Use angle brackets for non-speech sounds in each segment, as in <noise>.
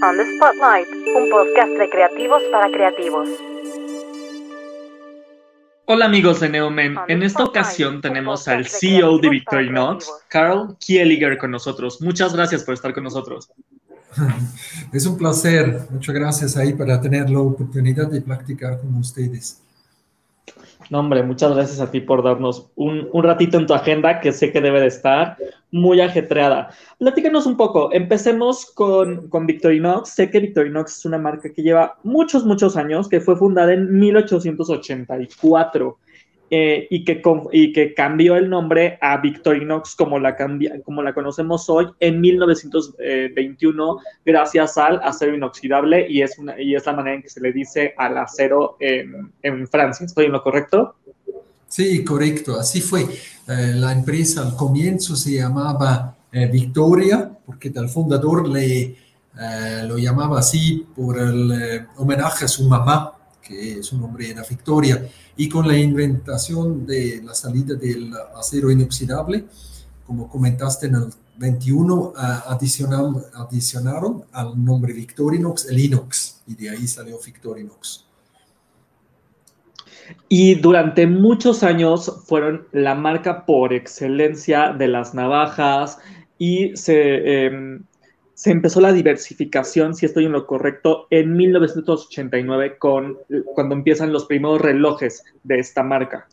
On the Spotlight, un podcast de creativos para creativos. Hola amigos de Neomen, en esta ocasión tenemos al CEO de Victorinox, Carl Kieliger con nosotros. Muchas gracias por estar con nosotros. <laughs> Es un placer, muchas gracias ahí para tener la oportunidad de practicar con ustedes. No, hombre, muchas gracias a ti por darnos un, ratito en tu agenda que sé que debe de estar muy ajetreada. Platícanos un poco. Empecemos con, con Victorinox. Sé que Victorinox es una marca que lleva muchos, muchos años, que fue fundada en 1884. Eh, y, que, y que cambió el nombre a Victorinox como la, como la conocemos hoy en 1921 gracias al acero inoxidable y es, una, y es la manera en que se le dice al acero en, en Francia. ¿Estoy en lo correcto? Sí, correcto, así fue. Eh, la empresa al comienzo se llamaba eh, Victoria porque el fundador le, lo llamaba así por el homenaje a su mamá que su nombre era Victoria, y con la inventación de la salida del acero inoxidable, como comentaste en el 21, adicionaron, adicionaron al nombre Victorinox el inox, y de ahí salió Victorinox. Y durante muchos años fueron la marca por excelencia de las navajas y se, em, se empezó la diversificación, si estoy en lo correcto, en 1989, con, cuando empiezan los primeros relojes de esta marca.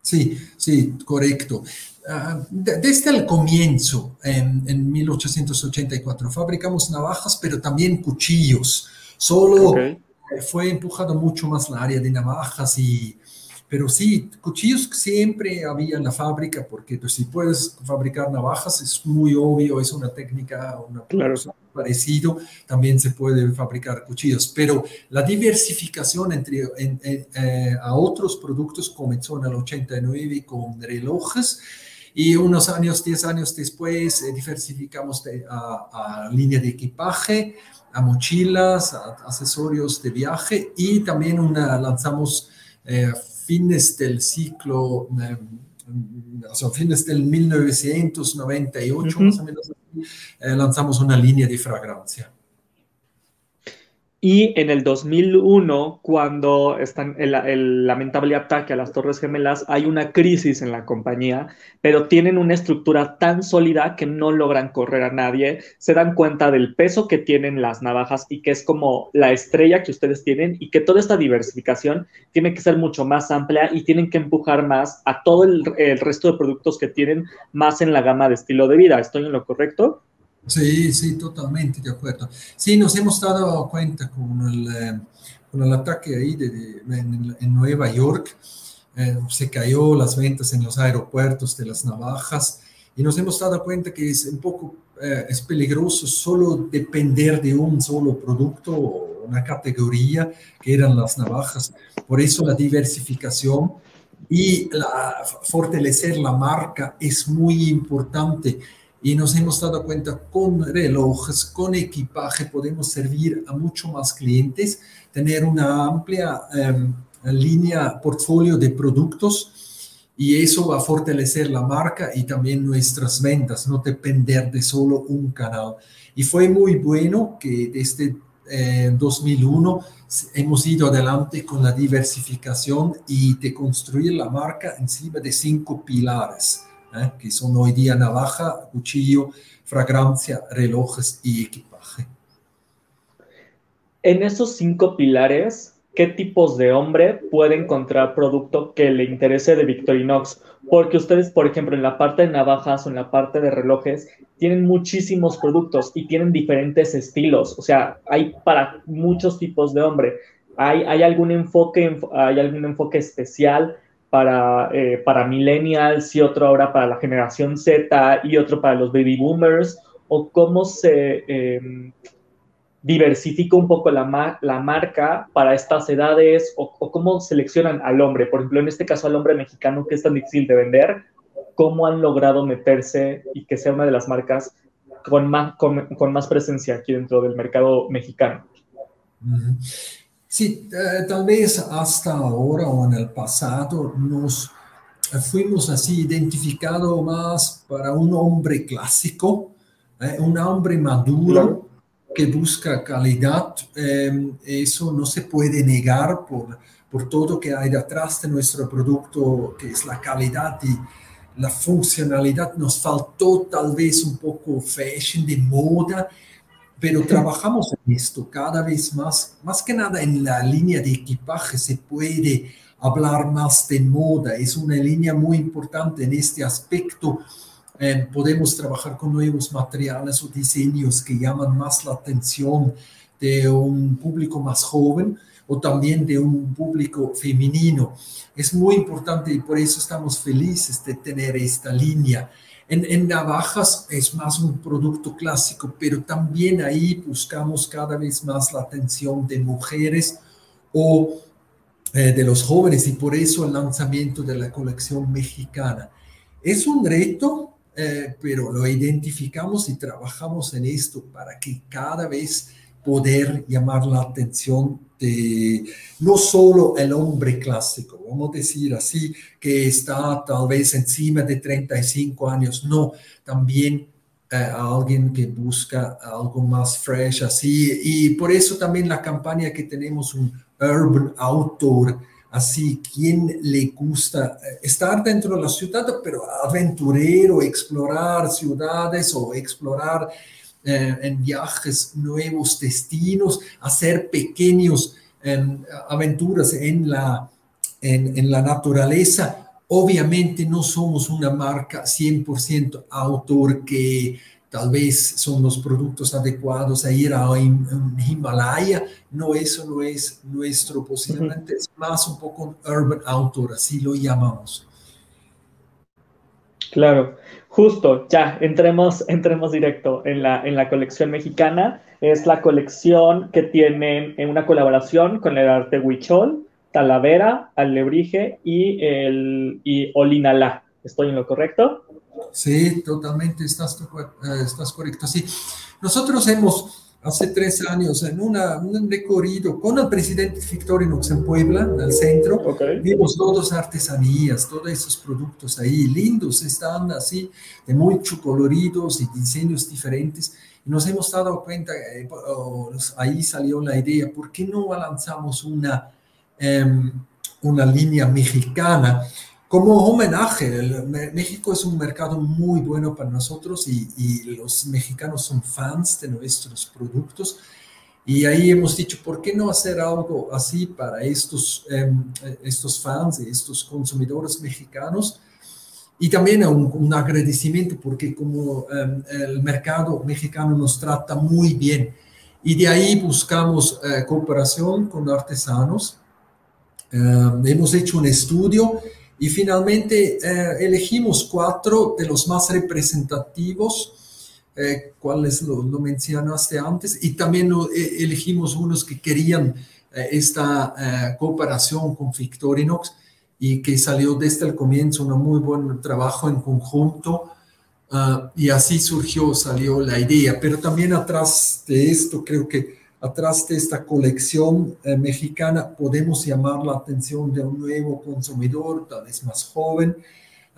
Sí, sí, correcto. Ah, desde el comienzo, en, en, 1884, fabricamos navajas, pero también cuchillos. Solo fue empujado mucho más la área de navajas y pero sí, cuchillos siempre había en la fábrica, porque pues, si puedes fabricar navajas es muy obvio, es una técnica, una claro. parecido, también se puede fabricar cuchillos. Pero la diversificación entre, eh, a otros productos comenzó en el 89 con relojes. Y unos años, 10 años después, eh, diversificamos a, a, línea de equipaje, a mochilas, a accesorios de viaje y también una, lanzamos eh, fines del ciclo, eh, o sea, fines del 1998 más o menos, eh, lanzamos una línea de fragancia. Y en el 2001, cuando están el, lamentable ataque a las Torres Gemelas, hay una crisis en la compañía, pero tienen una estructura tan sólida que no logran correr a nadie. Se dan cuenta del peso que tienen las navajas y que es como la estrella que ustedes tienen y que toda esta diversificación tiene que ser mucho más amplia y tienen que empujar más a todo el, el resto de productos que tienen más en la gama de estilo de vida. ¿Estoy en lo correcto? Sí, sí, totalmente de acuerdo. Sí, nos hemos dado cuenta con el, eh, con el ataque ahí de, en, Nueva York, eh, se cayó las ventas en los aeropuertos de las navajas y nos hemos dado cuenta que es un poco, eh, es peligroso solo depender de un solo producto o una categoría que eran las navajas. Por eso la diversificación y la, fortalecer la marca es muy importante y nos hemos dado cuenta con relojes, con equipaje, podemos servir a mucho más clientes, tener una amplia em, línea, portfolio de productos y eso va a fortalecer la marca y también nuestras ventas, no depender de solo un canal. Y fue muy bueno que desde 2001 eh, hemos ido adelante con la diversificación y de construir la marca encima de cinco pilares ¿eh? que son hoy día navaja, cuchillo, fragancia, relojes y equipaje. En esos cinco pilares, ¿qué tipos de hombre puede encontrar producto que le interese de Victorinox? Porque ustedes, por ejemplo, en la parte de navajas o en la parte de relojes, tienen muchísimos productos y tienen diferentes estilos. O sea, hay para muchos tipos de hombre. ¿Hay, algún enfoque, hay algún enfoque especial para, eh, para millennials y otro ahora para la generación Z y otro para los baby boomers? ¿O cómo se em, diversifica un poco la, la, marca para estas edades? O, cómo seleccionan al hombre? Por ejemplo, en este caso al hombre mexicano que es tan difícil de vender, ¿cómo han logrado meterse y que sea una de las marcas con más, con, con más presencia aquí dentro del mercado mexicano? Sí, eh, tal vez hasta ahora o en el pasado nos fuimos así identificado más para un hombre clásico, eh, un hombre maduro, que busca calidad, em, eso no se puede negar por, por todo que hay detrás de nuestro producto, que es la calidad y la funcionalidad. Nos faltó tal vez un poco fashion de moda, pero trabajamos en esto cada vez más, más que nada en la línea de equipaje se puede hablar más de moda, es una línea muy importante en este aspecto. Eh, podemos trabajar con nuevos materiales o diseños que llaman más la atención de un público más joven o también de un público femenino. Es muy importante y por eso estamos felices de tener esta línea. En, navajas es más un producto clásico, pero también ahí buscamos cada vez más la atención de mujeres o eh, de los jóvenes y por eso el lanzamiento de la colección mexicana. Es un reto, eh, pero lo identificamos y trabajamos en esto para que cada vez poder llamar la atención no solo el hombre clásico, vamos a decir así, que está tal vez encima de 35 años, no, también eh, alguien que busca algo más fresh así, y por eso también la campaña que tenemos un urban outdoor, así, quien le gusta eh, estar dentro de la ciudad, pero aventurero, explorar ciudades o explorar eh, en viajes, nuevos destinos, hacer pequeños em, aventuras en la, en, la naturaleza. Obviamente no somos una marca 100% autor que tal vez son los productos adecuados a ir a un, Himalaya. No, eso no es nuestro, posiblemente es más un poco un urban outdoor, así lo llamamos. Claro. Justo, ya, entremos, <laughs> entremos directo en la, en la colección mexicana. Es la colección que tienen en una colaboración con el arte Huichol, Talavera, Alebrije y, el, y Olinalá. ¿Estoy en lo correcto? Sí, totalmente, estás, eh, estás correcto. Sí, nosotros hemos hace tres años en una, un recorrido con el presidente Victorinox en Puebla, en el centro. Vimos todas artesanías, todos esos productos ahí, lindos, están así, de mucho coloridos y diseños diferentes. Y nos hemos dado cuenta, eh, ahí salió la idea, ¿por qué no lanzamos una, em, una línea mexicana? Como homenaje, México es un mercado muy bueno para nosotros y, los mexicanos son fans de nuestros productos. Y ahí hemos dicho, ¿por qué no hacer algo así para estos, em, estos fans y estos consumidores mexicanos? Y también un, agradecimiento porque como em, el mercado mexicano nos trata muy bien. Y de ahí buscamos eh, cooperación con artesanos. Em, hemos hecho un estudio y finalmente eh, elegimos cuatro de los más representativos, eh, cuáles lo, mencionaste antes, y también eh, elegimos unos que querían eh, esta cooperación con Victorinox y que salió desde el comienzo un muy buen trabajo en conjunto. Ah, y así surgió, salió la idea. Pero también atrás de esto creo que atrás de esta colección eh, mexicana podemos llamar la atención de un nuevo consumidor, tal vez más joven,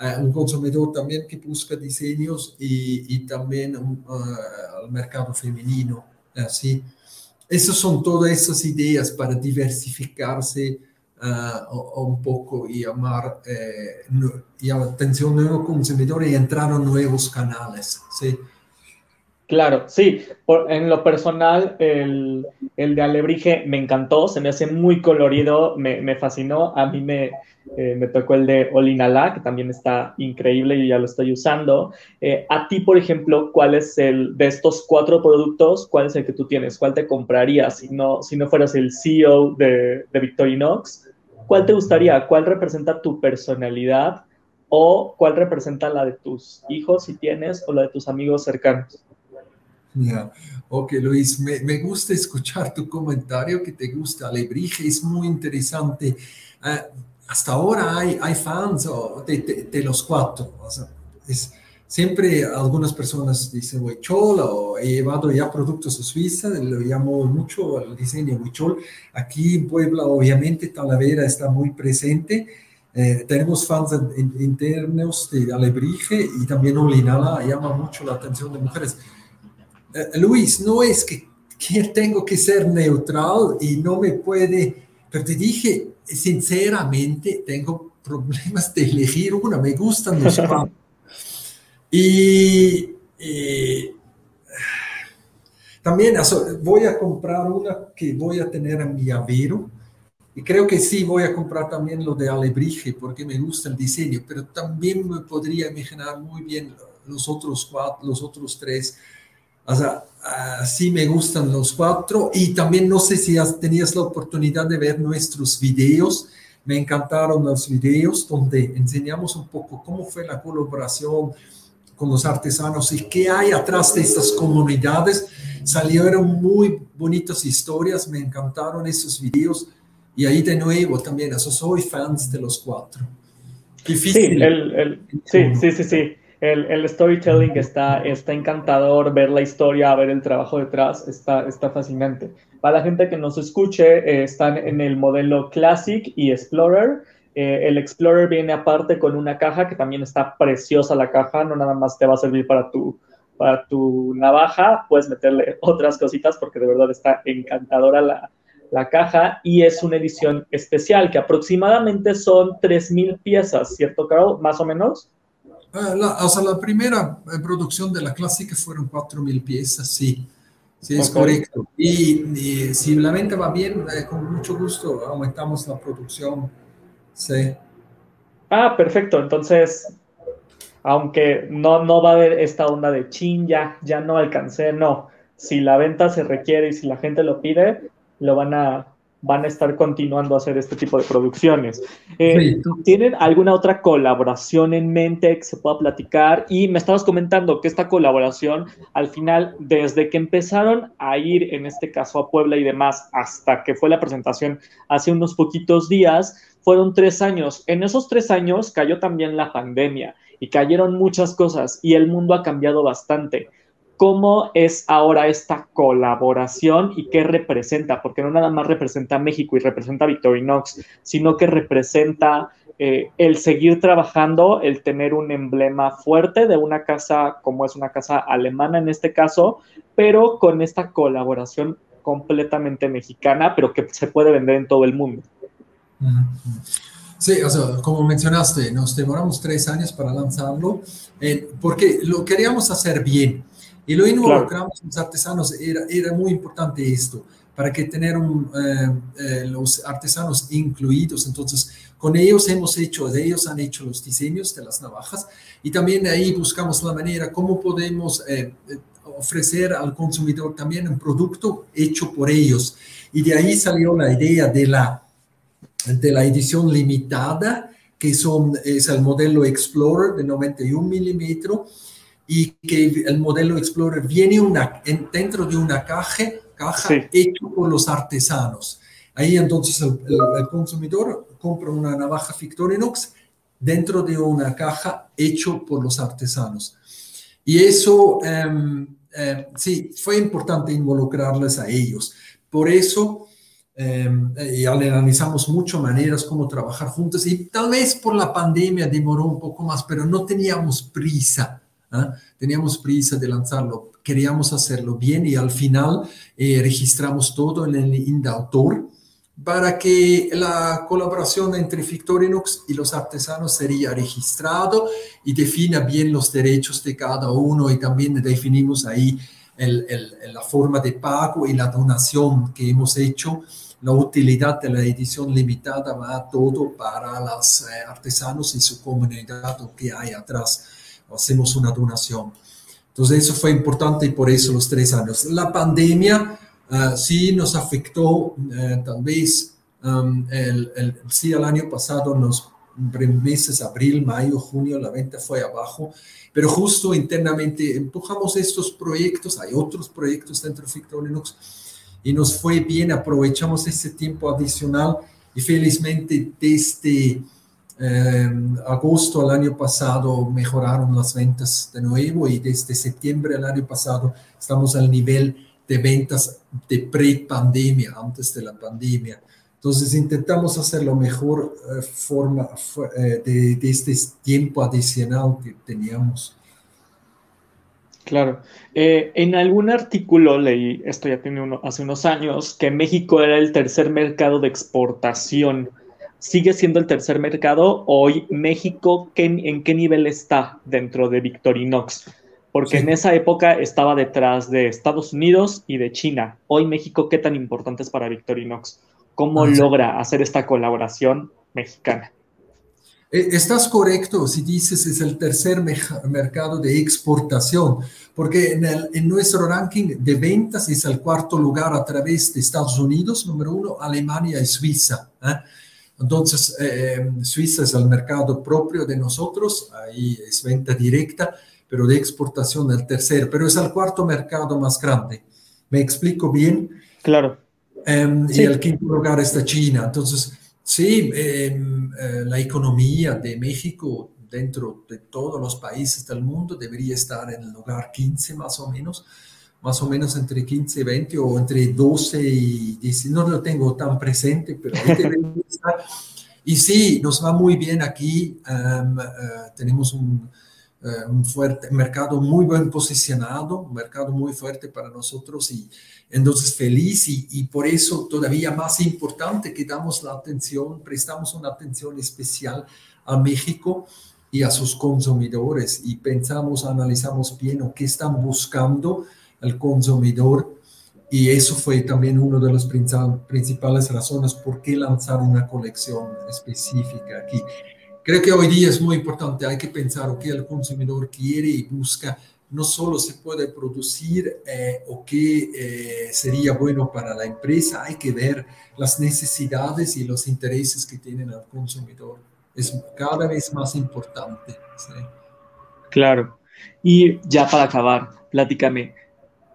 eh, un consumidor también que busca diseños y, también uh, al mercado femenino. Así. Esas son todas esas ideas para diversificarse uh, un poco y llamar y atención a un nuevo consumidor y entrar a nuevos canales. ¿sí? Claro, sí. en lo personal, el, de Alebrije me encantó, se me hace muy colorido, me, fascinó. A mí me, eh, me, tocó el de Olinala, que también está increíble y ya lo estoy usando. Eh, a ti, por ejemplo, ¿cuál es el de estos cuatro productos? ¿Cuál es el que tú tienes? ¿Cuál te comprarías si no, si no fueras el CEO de, de Victorinox? ¿Cuál te gustaría? ¿Cuál representa tu personalidad? ¿O cuál representa la de tus hijos si tienes o la de tus amigos cercanos? Ok, Luis, me, gusta escuchar tu comentario que te gusta Alebrije, es muy interesante. Ah, hasta ahora hay, hay fans de, los cuatro. es, siempre algunas personas dicen Huichol o he llevado ya productos a Suiza, lo llamo mucho el diseño Huichol. Aquí en Puebla, obviamente, Talavera está muy presente. Eh, tenemos fans internos de Alebrije y también Olinala llama mucho la atención de mujeres. Eh, Luis, no es que que tengo que ser neutral y no me puede, pero te dije, sinceramente, tengo problemas de elegir una, me gustan los <laughs> cuatro. Y, también voy a comprar una que voy a tener en mi avero. Y creo que sí, voy a comprar también lo de Alebrije porque me gusta el diseño, pero también me podría imaginar muy bien los otros cuatro, los otros tres. O sea, sí me gustan los cuatro y también no sé si has, tenías la oportunidad de ver nuestros videos. Me encantaron los videos donde enseñamos un poco cómo fue la colaboración con los artesanos y qué hay atrás de estas comunidades. Salieron muy bonitas historias, me encantaron esos videos y ahí de nuevo también, eso soy fans de los cuatro. Difícil. Sí, el, sí, sí, sí, sí. El, el, storytelling está, está encantador, ver la historia, ver el trabajo detrás, está, está fascinante. Para la gente que nos escuche, eh, están en el modelo Classic y Explorer. Eh, el Explorer viene aparte con una caja que también está preciosa la caja, no nada más te va a servir para tu, para tu navaja, puedes meterle otras cositas porque de verdad está encantadora la, la caja y es una edición especial que aproximadamente son 3.000 piezas, ¿cierto, Carol? Más o menos. Ah, la, o sea, la primera eh, producción de la clásica fueron 4.000 piezas, sí. Sí, es correcto. Y, si la venta va bien, eh, con mucho gusto aumentamos la producción Sí. Ah, perfecto. Entonces, aunque no, no va a haber esta onda de chin, ya, ya no alcancé, no. Si la venta se requiere y si la gente lo pide, lo van a, van a estar continuando a hacer este tipo de producciones. Eh, ¿Tienen alguna otra colaboración en mente que se pueda platicar? Y me estabas comentando que esta colaboración, al final, desde que empezaron a ir, en este caso, a Puebla y demás, hasta que fue la presentación hace unos poquitos días, fueron tres años. En esos tres años cayó también la pandemia y cayeron muchas cosas y el mundo ha cambiado bastante. ¿Cómo es ahora esta colaboración y qué representa? Porque no nada más representa a México y representa a Victorinox, sino que representa eh, el seguir trabajando, el tener un emblema fuerte de una casa como es una casa alemana en este caso, pero con esta colaboración completamente mexicana, pero que se puede vender en todo el mundo. Sí, o sea, como mencionaste, nos demoramos tres años para lanzarlo eh, porque lo queríamos hacer bien y lo involucramos los artesanos. Era, era muy importante esto para que tener un, eh, eh, los artesanos incluidos. Entonces, con ellos hemos hecho, de ellos han hecho los diseños de las navajas y también ahí buscamos la manera cómo podemos ofrecer al consumidor también un producto hecho por ellos. Y de ahí salió la idea de la de la edición limitada, que son, es el modelo Explorer de 91 milímetros y que el modelo Explorer viene una, dentro de una caja, caja hecho por los artesanos. Ahí entonces el, consumidor compra una navaja Victorinox dentro de una caja hecho por los artesanos. Y eso, em, em, sí, fue importante involucrarles a ellos. Por eso Em, y analizamos mucho maneras como trabajar juntos y tal vez por la pandemia demoró un poco más, pero no teníamos prisa, ¿ah? teníamos prisa de lanzarlo, queríamos hacerlo bien y al final eh, registramos todo en el INDAUTOR para que la colaboración entre Victorinox y los artesanos sería registrado y defina bien los derechos de cada uno y también definimos ahí el, el, la forma de pago y la donación que hemos hecho la utilidad de la edición limitada va todo para los eh, artesanos y su comunidad que hay atrás. Hacemos una donación. Entonces eso fue importante y por eso los tres años. La pandemia uh, sí nos afectó, uh, tal vez, um, el, el, sí el año pasado, en los meses abril, mayo, junio, la venta fue abajo, pero justo internamente empujamos estos proyectos, hay otros proyectos dentro de Fictor Linux, y nos fue bien, aprovechamos ese tiempo adicional y felizmente desde eh, agosto del año pasado mejoraron las ventas de nuevo y desde septiembre del año pasado estamos al nivel de ventas de pre-pandemia, antes de la pandemia. Entonces intentamos hacer lo mejor eh, forma eh, de, de, este tiempo adicional que teníamos. Claro. Eh, en algún artículo leí, esto ya tiene uno, hace unos años, que México era el tercer mercado de exportación. ¿Sigue siendo el tercer mercado? Hoy México, ¿en qué nivel está dentro de Victorinox? Porque en esa época estaba detrás de Estados Unidos y de China. Hoy México, ¿qué tan importante es para Victorinox? ¿Cómo ah, logra hacer esta colaboración mexicana? Eh, estás correcto si dices es el tercer mercado de exportación, porque en, en, nuestro ranking de ventas es el cuarto lugar a través de Estados Unidos, número uno, Alemania y Suiza. ¿eh? Entonces, eh, Suiza es el mercado propio de nosotros, ahí es venta directa, pero de exportación el tercer, pero es el cuarto mercado más grande. ¿Me explico bien? Claro. Em, y el quinto lugar está China. Entonces, Sí, em, eh, la economía de México dentro de todos los países del mundo debería estar en el lugar 15 más o menos, más o menos entre 15 y 20 o entre 12 y 10, no lo tengo tan presente, pero ahí estar. Y sí, nos va muy bien aquí, em, eh, tenemos un, eh, un fuerte mercado muy bien posicionado, un mercado muy fuerte para nosotros y entonces feliz y, y, por eso todavía más importante que damos la atención, prestamos una atención especial a México y a sus consumidores y pensamos, analizamos bien o qué están buscando el consumidor y eso fue también una de las principales razones por qué lanzar una colección específica aquí. Creo que hoy día es muy importante, hay que pensar qué el consumidor quiere y busca. No solo se puede producir eh, o qué eh, sería bueno para la empresa, hay que ver las necesidades y los intereses que tiene el consumidor. Es cada vez más importante. Claro. Y ya para acabar, platícame,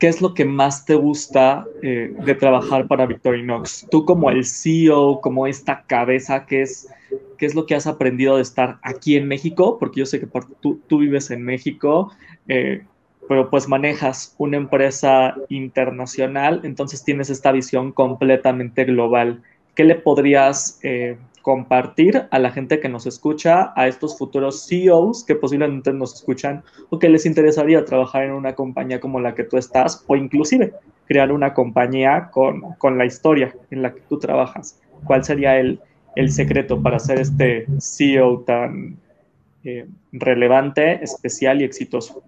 ¿qué es lo que más te gusta eh, de trabajar para Victorinox? Tú como el CEO, como esta cabeza que es qué es lo que has aprendido de estar aquí en México, porque yo sé que tú, tú vives en México, eh, pero pues manejas una empresa internacional, entonces tienes esta visión completamente global. ¿Qué le podrías eh, compartir a la gente que nos escucha, a estos futuros CEOs que posiblemente nos escuchan o que les interesaría trabajar en una compañía como la que tú estás o inclusive crear una compañía con, con la historia en la que tú trabajas? ¿Cuál sería el, el secreto para ser este CEO tan eh, relevante, especial y exitoso?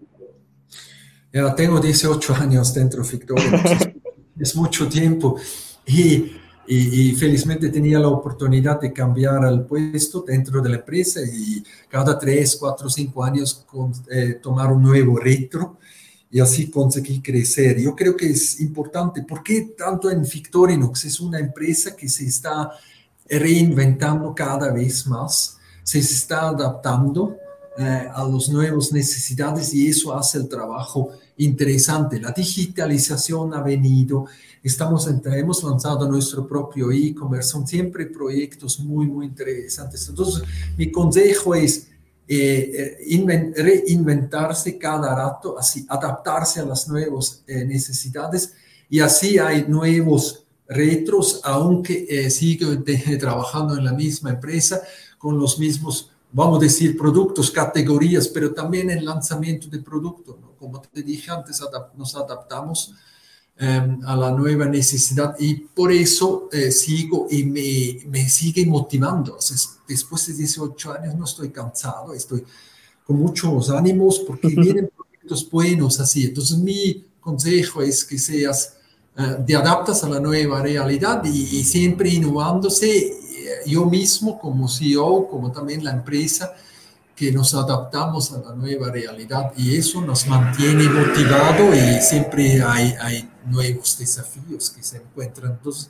Ya tengo 18 años dentro de Victoria, <laughs> es mucho tiempo y, y, felizmente tenía la oportunidad de cambiar el puesto dentro de la empresa y cada 3, 4, 5 años con, eh, tomar un nuevo reto y así conseguir crecer. Yo creo que es importante, porque tanto en Victorinox es una empresa que se está reinventando cada vez más, se está adaptando eh, a las nuevas necesidades y eso hace el trabajo interesante. La digitalización ha venido, estamos, hemos lanzado nuestro propio e-commerce, son siempre proyectos muy, muy interesantes. Entonces, mi consejo es eh, eh, reinventarse cada rato, así adaptarse a las nuevas necesidades y así hay nuevos retros, aunque eh, sigo trabajando en la misma empresa con los mismos, vamos a decir, productos, categorías, pero también en lanzamiento de producto. Como te dije antes, nos adaptamos em, a la nueva necesidad y por eso eh, sigo y me, me sigue motivando. después de 18 años no estoy cansado, estoy con muchos ánimos porque vienen proyectos buenos así. Entonces mi consejo es que seas eh, te adaptas a la nueva realidad y, siempre innovándose eh, yo mismo como CEO, como también la empresa, que nos adaptamos a la nueva realidad y eso nos mantiene motivado y siempre hay, hay nuevos desafíos que se encuentran. Entonces,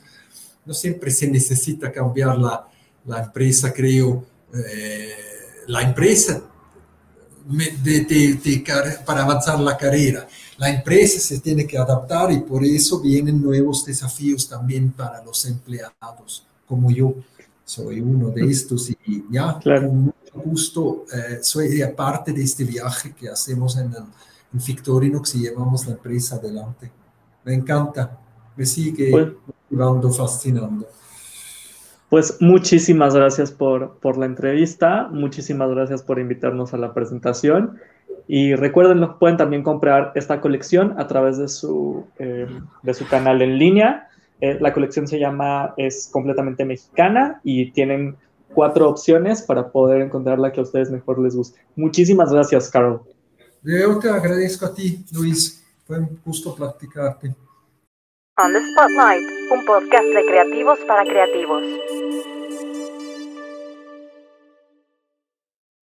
no siempre se necesita cambiar la, la empresa, creo. Eh, la empresa de, para avanzar la carrera la empresa se tiene que adaptar y por eso vienen nuevos desafíos también para los empleados, como yo soy uno de estos y ya con mucho gusto eh, soy parte de este viaje que hacemos en, en Victorinox y llevamos la empresa adelante. Me encanta, me sigue pues, motivando, fascinando. Pues muchísimas gracias por, por la entrevista, muchísimas gracias por invitarnos a la presentación Y recuerden, pueden también comprar esta colección a través de su, eh, de su canal en línea. Eh, la colección se llama, es completamente mexicana y tienen cuatro opciones para poder encontrar la que a ustedes mejor les guste. Muchísimas gracias, Carol. Yo te agradezco a ti, Luis. Fue un gusto platicarte. On the Spotlight, un podcast de creativos para creativos.